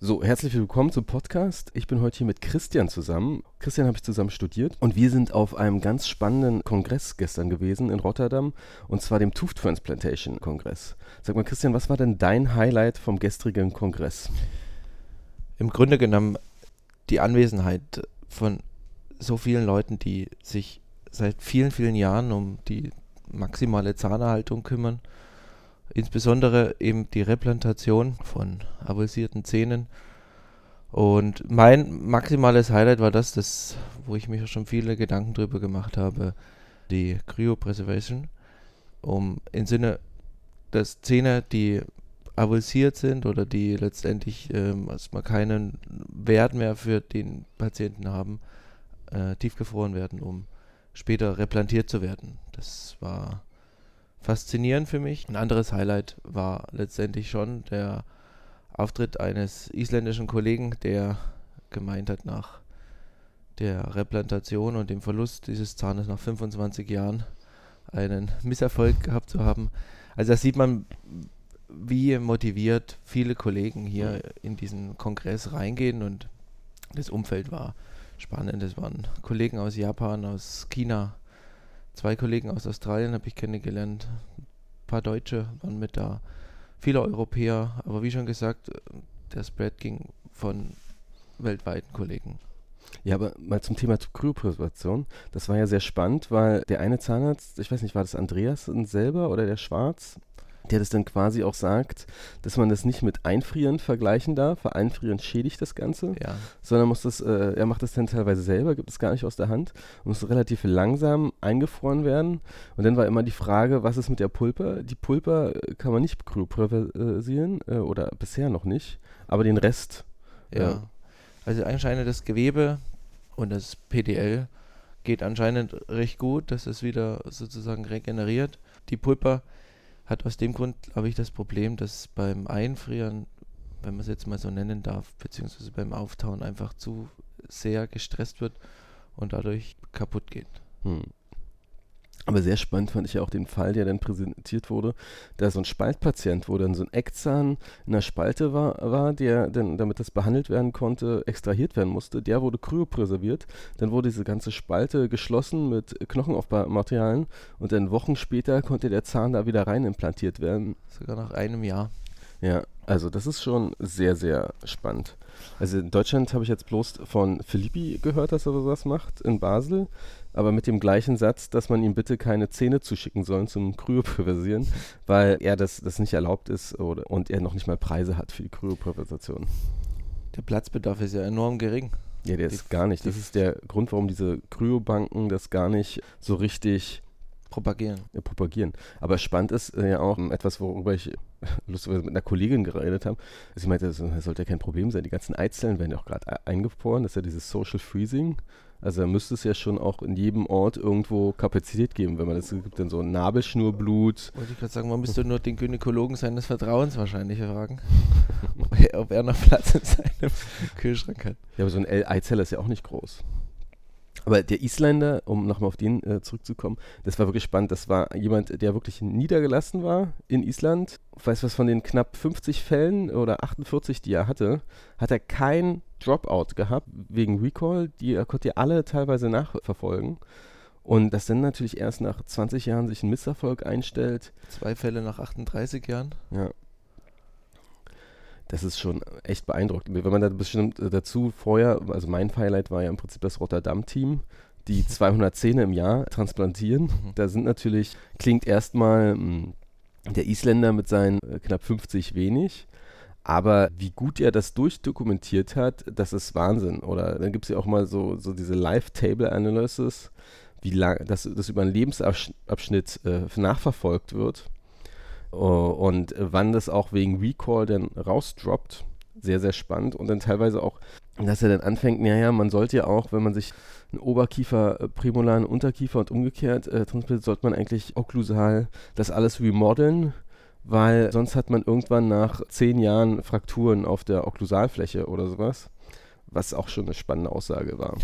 So, herzlich willkommen zum Podcast. Ich bin heute hier mit Christian zusammen. Christian habe ich zusammen studiert und wir sind auf einem ganz spannenden Kongress gestern gewesen in Rotterdam und zwar dem Tooth Transplantation Kongress. Sag mal, Christian, was war denn dein Highlight vom gestrigen Kongress? Im Grunde genommen die Anwesenheit von so vielen Leuten, die sich seit vielen, vielen Jahren um die maximale Zahnerhaltung kümmern insbesondere eben die Replantation von avulsierten Zähnen. Und mein maximales Highlight war das, das wo ich mir schon viele Gedanken drüber gemacht habe, die Cryopreservation, um im Sinne, dass Zähne, die avulsiert sind oder die letztendlich ähm, keinen Wert mehr für den Patienten haben, äh, tiefgefroren werden, um später replantiert zu werden. Das war faszinierend für mich. Ein anderes Highlight war letztendlich schon der Auftritt eines isländischen Kollegen, der gemeint hat, nach der Replantation und dem Verlust dieses Zahnes nach 25 Jahren einen Misserfolg gehabt zu haben. Also da sieht man, wie motiviert viele Kollegen hier in diesen Kongress reingehen und das Umfeld war spannend. Es waren Kollegen aus Japan, aus China, zwei Kollegen aus Australien habe ich kennengelernt. Ein paar Deutsche waren mit da. Viele Europäer. Aber wie schon gesagt, der Spread ging von weltweiten Kollegen. Ja, aber mal zum Thema Kryopreservation. Das war ja sehr spannend, weil der eine Zahnarzt, ich weiß nicht, war das Andreas selber oder der Schwarz? Der das dann quasi auch sagt, dass man das nicht mit Einfrieren vergleichen darf, weil Einfrieren schädigt das Ganze, ja. sondern muss das, äh, er macht das dann teilweise selber, gibt es gar nicht aus der Hand, muss relativ langsam eingefroren werden. Und dann war immer die Frage, was ist mit der Pulper? Die Pulper äh, kann man nicht kryopreservieren äh, oder bisher noch nicht, aber den Rest. Ja. Äh, also anscheinend das Gewebe und das PDL geht anscheinend recht gut, dass es wieder sozusagen regeneriert. Die Pulper hat aus dem Grund, glaube ich, das Problem, dass beim Einfrieren, wenn man es jetzt mal so nennen darf, beziehungsweise beim Auftauen einfach zu sehr gestresst wird und dadurch kaputt geht. Hm. Aber sehr spannend fand ich ja auch den Fall, der dann präsentiert wurde, da so ein Spaltpatient, wo dann so ein Eckzahn in der Spalte war, war der dann, damit das behandelt werden konnte, extrahiert werden musste. Der wurde kryopreserviert. Dann wurde diese ganze Spalte geschlossen mit Knochenaufbaumaterialien und dann Wochen später konnte der Zahn da wieder rein implantiert werden. Sogar nach einem Jahr. Ja, also das ist schon sehr, sehr spannend. Also in Deutschland habe ich jetzt bloß von Philippi gehört, dass er sowas macht, in Basel aber mit dem gleichen Satz, dass man ihm bitte keine Zähne zuschicken soll zum Kryoperversieren, weil er das, das nicht erlaubt ist oder, und er noch nicht mal Preise hat für die Kryoperversation. Der Platzbedarf ist ja enorm gering. Ja, der die, ist gar nicht. Das ist der Grund, warum diese Kryobanken das gar nicht so richtig propagieren. Ja, propagieren. Aber spannend ist äh, ja auch etwas, worüber ich lustigerweise mit einer Kollegin geredet habe. Also ich meinte, das sollte ja kein Problem sein. Die ganzen Eizellen werden ja auch gerade eingefroren. Das ist ja dieses Social Freezing. Also da müsste es ja schon auch in jedem Ort irgendwo Kapazität geben, wenn man das gibt, dann so ein Nabelschnurblut. Wollte ich gerade sagen, man müsste nur den Gynäkologen seines Vertrauens wahrscheinlich fragen, ob er noch Platz in seinem Kühlschrank hat. Ja, aber so ein Eizelle ist ja auch nicht groß. Aber der Isländer, um nochmal auf den äh, zurückzukommen, das war wirklich spannend. Das war jemand, der wirklich niedergelassen war in Island. Weißt du was von den knapp 50 Fällen oder 48, die er hatte, hat er kein Dropout gehabt wegen Recall. Die er konnte er alle teilweise nachverfolgen. Und das dann natürlich erst nach 20 Jahren sich ein Misserfolg einstellt. Zwei Fälle nach 38 Jahren. Ja das ist schon echt beeindruckend. Wenn man da bestimmt äh, dazu vorher, also mein Highlight war ja im Prinzip das Rotterdam-Team, die 200 Zähne im Jahr transplantieren. Mhm. Da sind natürlich, klingt erstmal hm, der Isländer mit seinen äh, knapp 50 wenig. Aber wie gut er das durchdokumentiert hat, das ist Wahnsinn. Oder dann gibt es ja auch mal so, so diese Live-Table-Analysis, wie lang, dass das über einen Lebensabschnitt äh, nachverfolgt wird und wann das auch wegen Recall dann rausdroppt, sehr, sehr spannend. Und dann teilweise auch, dass er dann anfängt, naja, man sollte ja auch, wenn man sich einen Oberkiefer, äh, Prämolaren, Unterkiefer und umgekehrt äh, transplantiert, sollte man eigentlich okklusal das alles remodeln, weil sonst hat man irgendwann nach zehn Jahren Frakturen auf der Okklusalfläche oder sowas, was auch schon eine spannende Aussage war.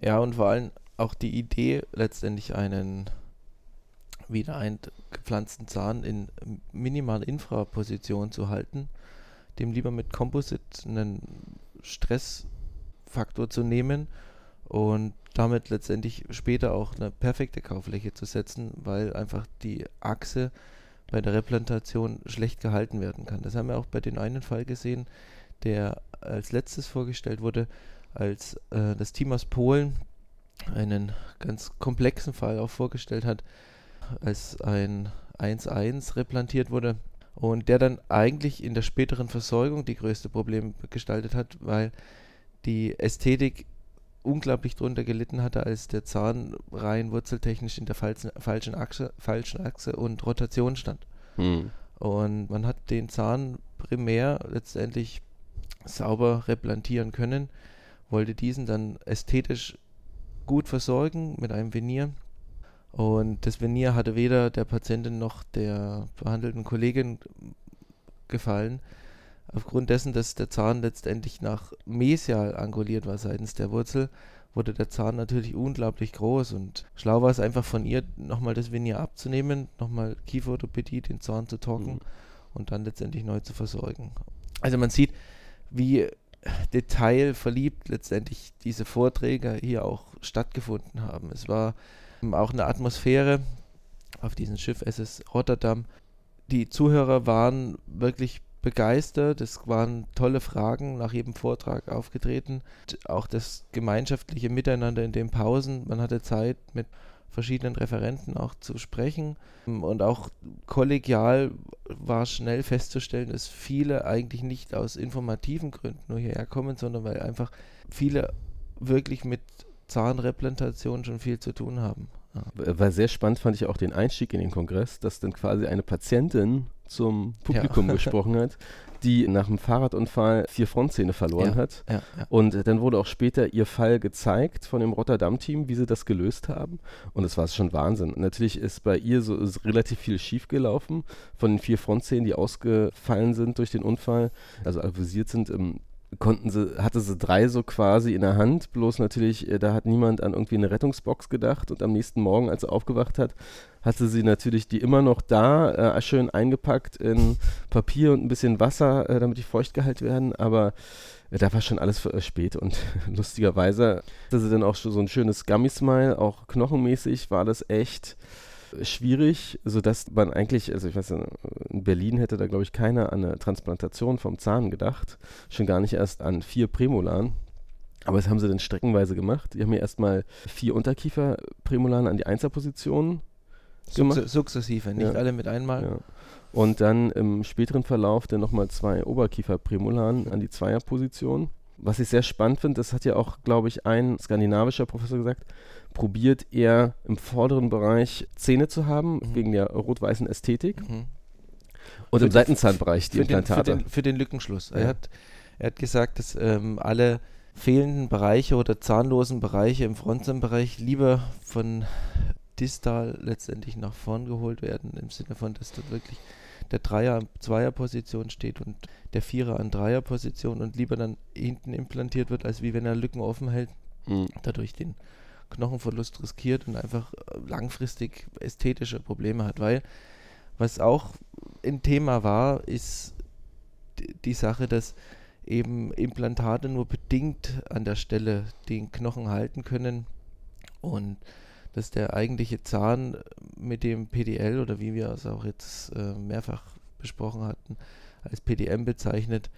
Ja, und vor allem auch die Idee, letztendlich einen wieder eingepflanzten Zahn in minimal Infraposition zu halten, dem lieber mit Composite einen Stressfaktor zu nehmen und damit letztendlich später auch eine perfekte Kaufläche zu setzen, weil einfach die Achse bei der Replantation schlecht gehalten werden kann. Das haben wir auch bei dem einen Fall gesehen, der als letztes vorgestellt wurde, als äh, das Team aus Polen einen ganz komplexen Fall auch vorgestellt hat, als ein 1-1 replantiert wurde und der dann eigentlich in der späteren Versorgung die größte Problem gestaltet hat, weil die Ästhetik unglaublich drunter gelitten hatte, als der Zahn rein wurzeltechnisch in der falschen, falschen, Achse, falschen Achse und Rotation stand. Hm. Und man hat den Zahn primär letztendlich sauber replantieren können, wollte diesen dann ästhetisch gut versorgen mit einem Venier. Und das Venier hatte weder der Patientin noch der behandelten Kollegin gefallen aufgrund dessen, dass der Zahn letztendlich nach mesial anguliert war seitens der Wurzel, wurde der Zahn natürlich unglaublich groß und schlau war es einfach von ihr, nochmal das Venier abzunehmen, nochmal Kieferorthopädie, den Zahn zu trocken mhm. und dann letztendlich neu zu versorgen. Also man sieht, wie detailverliebt letztendlich diese Vorträge hier auch stattgefunden haben. Es war auch eine Atmosphäre auf diesem Schiff SS Rotterdam. Die Zuhörer waren wirklich begeistert. Es waren tolle Fragen nach jedem Vortrag aufgetreten. Auch das gemeinschaftliche Miteinander in den Pausen. Man hatte Zeit mit verschiedenen Referenten auch zu sprechen. Und auch kollegial war schnell festzustellen, dass viele eigentlich nicht aus informativen Gründen nur hierher kommen, sondern weil einfach viele wirklich mit Zahnreplantation schon viel zu tun haben. Ja. War sehr spannend, fand ich auch den Einstieg in den Kongress, dass dann quasi eine Patientin zum Publikum ja. gesprochen hat, die nach einem Fahrradunfall vier Frontzähne verloren ja, hat. Ja, und dann wurde auch später ihr Fall gezeigt von dem Rotterdam-Team, wie sie das gelöst haben. Und es war schon Wahnsinn. natürlich ist bei ihr so relativ viel schiefgelaufen von den vier Frontzähnen, die ausgefallen sind durch den Unfall, also avisiert sind. Konnten sie, hatte sie drei so quasi in der Hand, bloß natürlich, äh, da hat niemand an irgendwie eine Rettungsbox gedacht. Und am nächsten Morgen, als sie aufgewacht hat, hatte sie natürlich die immer noch da, äh, schön eingepackt in Papier und ein bisschen Wasser, äh, damit die feucht gehalten werden, aber äh, da war schon alles für, äh, spät. Und lustigerweise hatte sie dann auch schon so ein schönes Gummy-Smile, auch knochenmäßig war das echt schwierig, sodass man eigentlich, also ich weiß in Berlin hätte da glaube ich keiner an eine Transplantation vom Zahn gedacht, schon gar nicht erst an vier Prämolaren. Aber das haben sie dann streckenweise gemacht. Die haben mir erstmal vier Unterkieferprämolaren an die Einserposition gemacht. Sukzessive, nicht ja. alle mit einmal. Ja. Und dann im späteren Verlauf dann nochmal zwei Oberkieferprämolaren an die Zweierposition. Was ich sehr spannend finde, das hat ja auch, glaube ich, ein skandinavischer Professor gesagt, probiert er im vorderen Bereich Zähne zu haben, mhm. wegen der rot-weißen Ästhetik. Mhm. Und für im Seitenzahnbereich die Implantate. Den, für, den, für den Lückenschluss. Ja. Er, hat, er hat gesagt, dass ähm, alle fehlenden Bereiche oder zahnlosen Bereiche im Frontzahnbereich lieber von distal letztendlich nach vorn geholt werden, im Sinne von, dass dort wirklich der Dreier an Zweierposition steht und der Vierer an Dreierposition und lieber dann hinten implantiert wird, als wie wenn er Lücken offen hält, mhm. dadurch den Knochenverlust riskiert und einfach äh, langfristig ästhetische Probleme hat. Weil was auch ein Thema war, ist die Sache, dass eben Implantate nur bedingt an der Stelle den Knochen halten können und dass der eigentliche Zahn mit dem PDL oder wie wir es auch jetzt äh, mehrfach besprochen hatten, als PDM bezeichnet,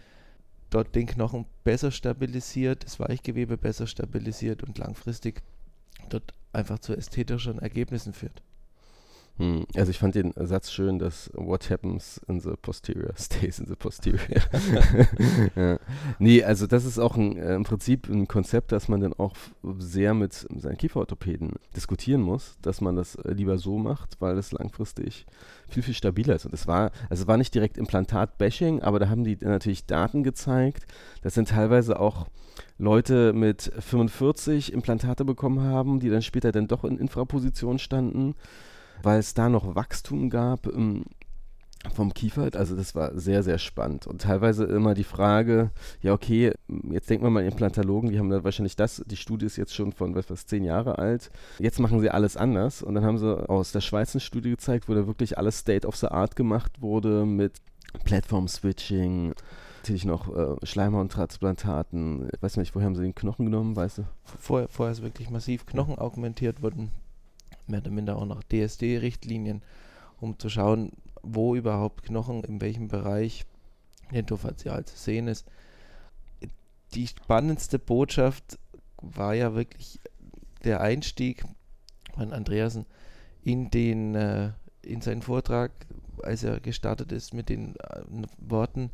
dort den Knochen besser stabilisiert, das Weichgewebe besser stabilisiert und langfristig dort einfach zu ästhetischen Ergebnissen führt. Hm, also ich fand den Satz schön, dass what happens in the posterior stays in the posterior. ja. Nee, also das ist auch ein, äh, im Prinzip ein Konzept, das man dann auch sehr mit seinen Kieferorthopäden diskutieren muss, dass man das äh, lieber so macht, weil es langfristig viel, viel stabiler ist. Und es war, also es war nicht direkt Implantat-Bashing, aber da haben die natürlich Daten gezeigt. Das sind teilweise auch Leute mit 45 Implantate bekommen haben, die dann später dann doch in Infraposition standen weil es da noch Wachstum gab ähm, vom Kiefer. Also das war sehr, sehr spannend. Und teilweise immer die Frage, ja okay, jetzt denken wir mal Implantologen, die haben da wahrscheinlich das, die Studie ist jetzt schon von was, was zehn Jahre alt. Jetzt machen sie alles anders. Und dann haben sie aus der Schweiz eine Studie gezeigt, wo da wirklich alles State of the Art gemacht wurde mit Platform-Switching, Natürlich noch äh, Schleimhauttransplantaten. Ich weiß nicht, woher haben sie den Knochen genommen, weißt du? Vorher, vorher ist wirklich massiv Knochen augmentiert worden. Mehr oder minder auch noch DSD-Richtlinien, um zu schauen, wo überhaupt Knochen, in welchem Bereich dentofaszial zu sehen ist. Die spannendste Botschaft war ja wirklich der Einstieg von Andreasen in den äh, in seinen Vortrag, als er gestartet ist mit den äh, Worten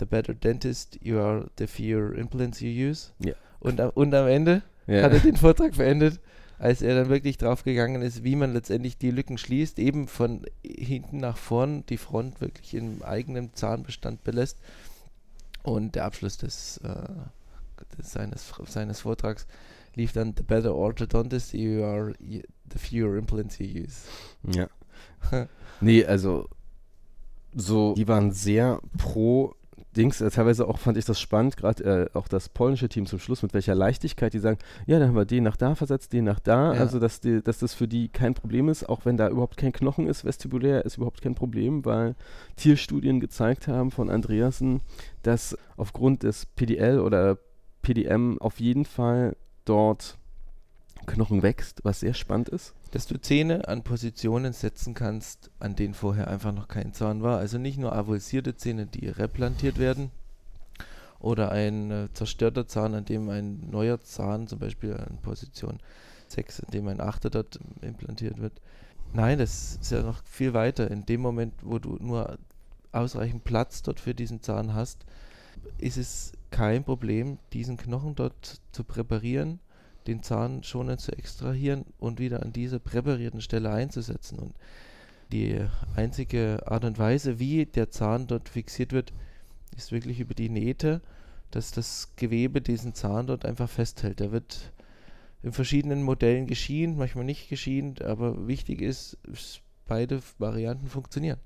The better dentist you are, the fewer implants you use. Ja. Und, und am Ende Ja. hat er den Vortrag beendet, als er dann wirklich drauf gegangen ist, wie man letztendlich die Lücken schließt, eben von hinten nach vorn die Front wirklich im eigenen Zahnbestand belässt. Und der Abschluss des, äh, des seines, seines Vortrags lief dann The better orthodontist you are, the fewer implants you use. Ja. nee, also so, die waren sehr pro Dings, äh, teilweise auch fand ich das spannend, gerade äh, auch das polnische Team zum Schluss, mit welcher Leichtigkeit die sagen, ja, dann haben wir den nach da versetzt, den nach da, Ja. also dass, die, dass das für die kein Problem ist, auch wenn da überhaupt kein Knochen ist, vestibulär ist überhaupt kein Problem, weil Tierstudien gezeigt haben von Andreasen, dass aufgrund des PDL oder PDM auf jeden Fall dort Knochen wächst, was sehr spannend ist. Dass du Zähne an Positionen setzen kannst, an denen vorher einfach noch kein Zahn war. Also nicht nur avulsierte Zähne, die replantiert werden, oder ein äh, zerstörter Zahn, an dem ein neuer Zahn, zum Beispiel an Position 6, an dem ein Achter dort implantiert wird. Nein, das ist ja noch viel weiter. In dem Moment, wo du nur ausreichend Platz dort für diesen Zahn hast, ist es kein Problem, diesen Knochen dort zu präparieren, den Zahn schonend zu extrahieren und wieder an dieser präparierten Stelle einzusetzen. Und die einzige Art und Weise, wie der Zahn dort fixiert wird, ist wirklich über die Nähte, dass das Gewebe diesen Zahn dort einfach festhält. Der wird in verschiedenen Modellen geschient, manchmal nicht geschient, aber wichtig ist, beide Varianten funktionieren.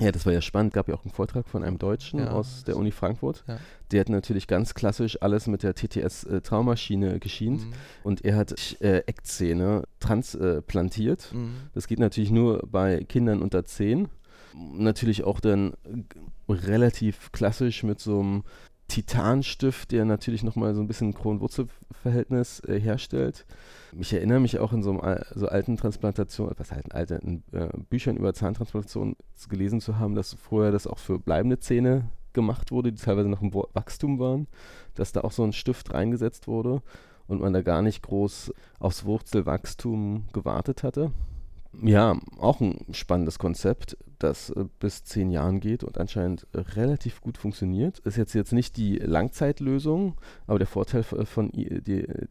Ja, das war ja spannend. Gab ja auch einen Vortrag von einem Deutschen Ja. aus der Uni Frankfurt. Ja. Der hat natürlich ganz klassisch alles mit der TTS-Traumaschine geschient Mhm. und er hat äh, Eckzähne transplantiert. Mhm. Das geht natürlich nur bei Kindern unter 10. Natürlich auch dann äh, relativ klassisch mit so einem Titanstift, der natürlich nochmal so ein bisschen Kronwurzelverhältnis äh, herstellt. Ich erinnere mich auch in so, einem, so alten Transplantationen, was halt alten äh, Büchern über Zahntransplantation gelesen zu haben, dass vorher das auch für bleibende Zähne gemacht wurde, die teilweise noch im Wachstum waren, dass da auch so ein Stift reingesetzt wurde und man da gar nicht groß aufs Wurzelwachstum gewartet hatte. Ja, auch ein spannendes Konzept, das äh, bis zehn Jahren geht und anscheinend äh, relativ gut funktioniert. Ist jetzt, jetzt nicht die Langzeitlösung, aber der Vorteil f- von die,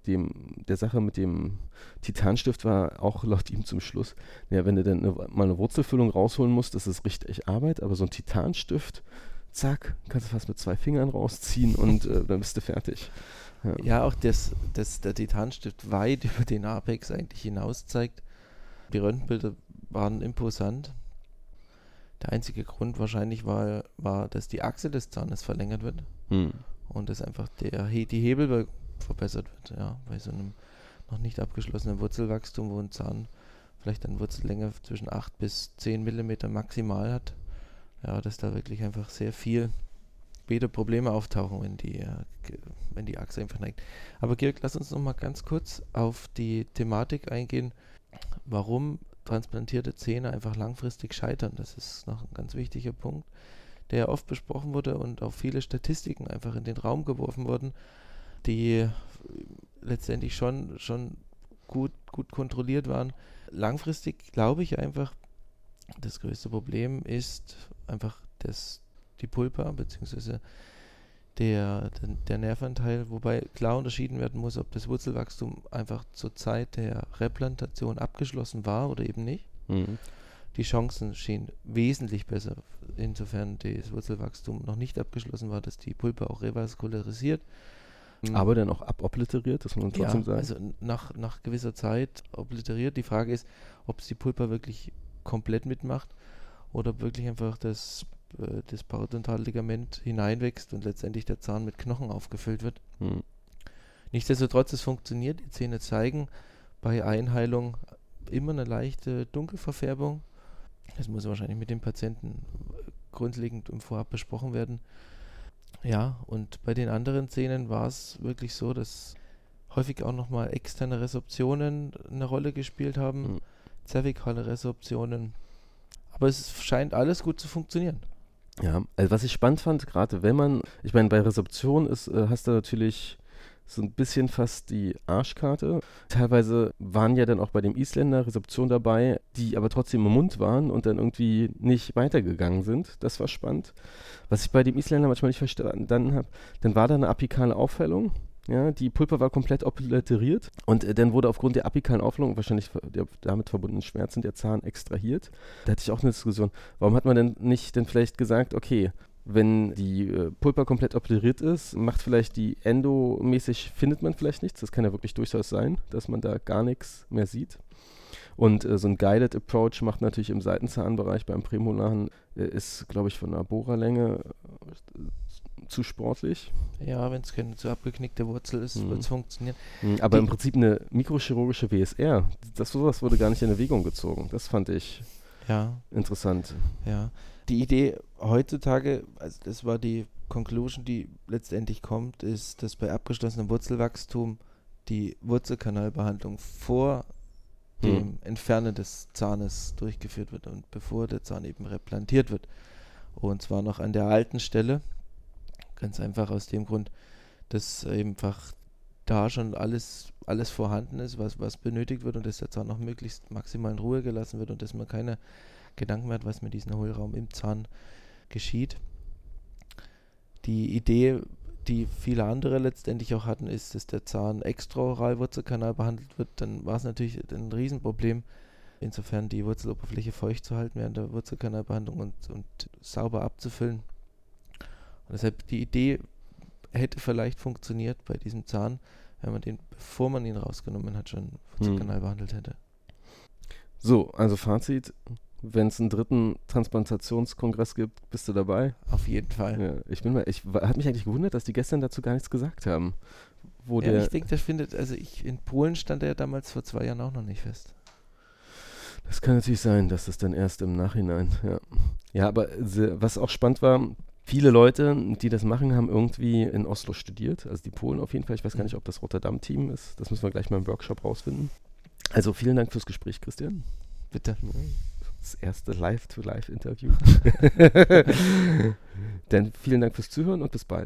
dem, der Sache mit dem Titanstift war auch laut ihm zum Schluss, ja, wenn du dann mal eine Wurzelfüllung rausholen musst, das ist richtig Arbeit, aber so ein Titanstift, zack, kannst du fast mit zwei Fingern rausziehen und äh, dann bist du fertig. Ja, auch das, das, der Titanstift weit über den Apex eigentlich hinaus zeigt. Die Röntgenbilder waren imposant. Der einzige Grund wahrscheinlich war, war, dass die Achse des Zahnes verlängert wird Hm. und dass einfach der, die Hebel verbessert wird. Ja, bei so einem noch nicht abgeschlossenen Wurzelwachstum, wo ein Zahn vielleicht eine Wurzellänge zwischen 8 bis 10 Millimeter maximal hat. Ja, dass da wirklich einfach sehr viel später Probleme auftauchen, wenn die, äh, wenn die Achse einfach neigt. Aber Georg, lass uns noch mal ganz kurz auf die Thematik eingehen, warum transplantierte Zähne einfach langfristig scheitern. Das ist noch ein ganz wichtiger Punkt, der oft besprochen wurde und auch viele Statistiken einfach in den Raum geworfen wurden, die letztendlich schon, schon gut, gut kontrolliert waren. Langfristig glaube ich einfach, das größte Problem ist einfach das, die Pulpa bzw. Der, der, der Nerventeil, wobei klar unterschieden werden muss, ob das Wurzelwachstum einfach zur Zeit der Replantation abgeschlossen war oder eben nicht. Hm. Die Chancen stehen wesentlich besser, insofern das Wurzelwachstum noch nicht abgeschlossen war, dass die Pulpa auch revaskularisiert. Aber dann auch abobliteriert, das muss man trotzdem ja, sagen. also nach, nach gewisser Zeit obliteriert. Die Frage ist, ob es die Pulpa wirklich komplett mitmacht oder ob wirklich einfach das, äh, das Parodontalligament hineinwächst und letztendlich der Zahn mit Knochen aufgefüllt wird. Hm. Nichtsdestotrotz, es funktioniert. Die Zähne zeigen bei Einheilung immer eine leichte Dunkelverfärbung. Das muss wahrscheinlich mit dem Patienten grundlegend im Vorab besprochen werden. Ja, und bei den anderen Szenen war es wirklich so, dass häufig auch nochmal externe Resorptionen eine Rolle gespielt haben, mhm. zervikale Resorptionen. Aber es scheint alles gut zu funktionieren. Ja, also was ich spannend fand, gerade wenn man, ich meine, bei Resorption ist, äh, hast du natürlich so ein bisschen fast die Arschkarte. Teilweise waren ja dann auch bei dem Isländer Rezeption dabei, die aber trotzdem im Mund waren und dann irgendwie nicht weitergegangen sind. Das war spannend. Was ich bei dem Isländer manchmal nicht verstanden habe, dann war da eine apikale Aufhellung. Ja, die Pulper war komplett obliteriert und äh, dann wurde aufgrund der apikalen Aufhellung, wahrscheinlich der damit verbundenen Schmerzen, der Zahn extrahiert. Da hatte ich auch eine Diskussion. Warum hat man denn nicht denn vielleicht gesagt, okay, wenn die äh, Pulpa komplett obliteriert ist, macht vielleicht die endomäßig, findet man vielleicht nichts. Das kann ja wirklich durchaus sein, dass man da gar nichts mehr sieht. Und äh, so ein Guided Approach macht natürlich im Seitenzahnbereich beim Prämolaren, äh, ist, glaube ich, von der Bohrerlänge äh, zu sportlich. Ja, wenn es keine zu abgeknickte Wurzel ist, mhm. wird es funktionieren. Mhm, aber Die im Prinzip eine mikrochirurgische WSR, das sowas wurde gar nicht in Erwägung gezogen. Das fand ich ja. interessant. Ja, die Idee heutzutage, also das war die Conclusion, die letztendlich kommt, ist, dass bei abgeschlossenem Wurzelwachstum die Wurzelkanalbehandlung vor hm. dem Entfernen des Zahnes durchgeführt wird und bevor der Zahn eben replantiert wird. Und zwar noch an der alten Stelle. Ganz einfach aus dem Grund, dass einfach da schon alles, alles vorhanden ist, was, was benötigt wird und dass der Zahn noch möglichst maximal in Ruhe gelassen wird und dass man keine Gedanken mehr hat, was mit diesem Hohlraum im Zahn geschieht. Die Idee, die viele andere letztendlich auch hatten, ist, dass der Zahn extraoralwurzelkanal behandelt wird. Dann war es natürlich ein Riesenproblem, insofern die Wurzeloberfläche feucht zu halten während der Wurzelkanalbehandlung und, und sauber abzufüllen. Und deshalb die Idee hätte vielleicht funktioniert bei diesem Zahn, wenn man den, bevor man ihn rausgenommen hat, schon Wurzelkanal hm. behandelt hätte. So, also Fazit, wenn es einen dritten Transplantationskongress gibt, bist du dabei? Auf jeden Fall. Ja, ich bin mal, ich habe mich eigentlich gewundert, dass die gestern dazu gar nichts gesagt haben. Wo ja, der ich denke, das findet, also ich, in Polen stand er ja damals vor zwei Jahren auch noch nicht fest. Das kann natürlich sein, dass das dann erst im Nachhinein, ja. Ja, aber was auch spannend war, viele Leute, die das machen, haben irgendwie in Oslo studiert, also die Polen auf jeden Fall. Ich weiß gar nicht, ob das Rotterdam-Team ist. Das müssen wir gleich mal im Workshop rausfinden. Also vielen Dank fürs Gespräch, Christian. Bitte. Das erste Live-to-Live-Interview. Dann vielen Dank fürs Zuhören und bis bald.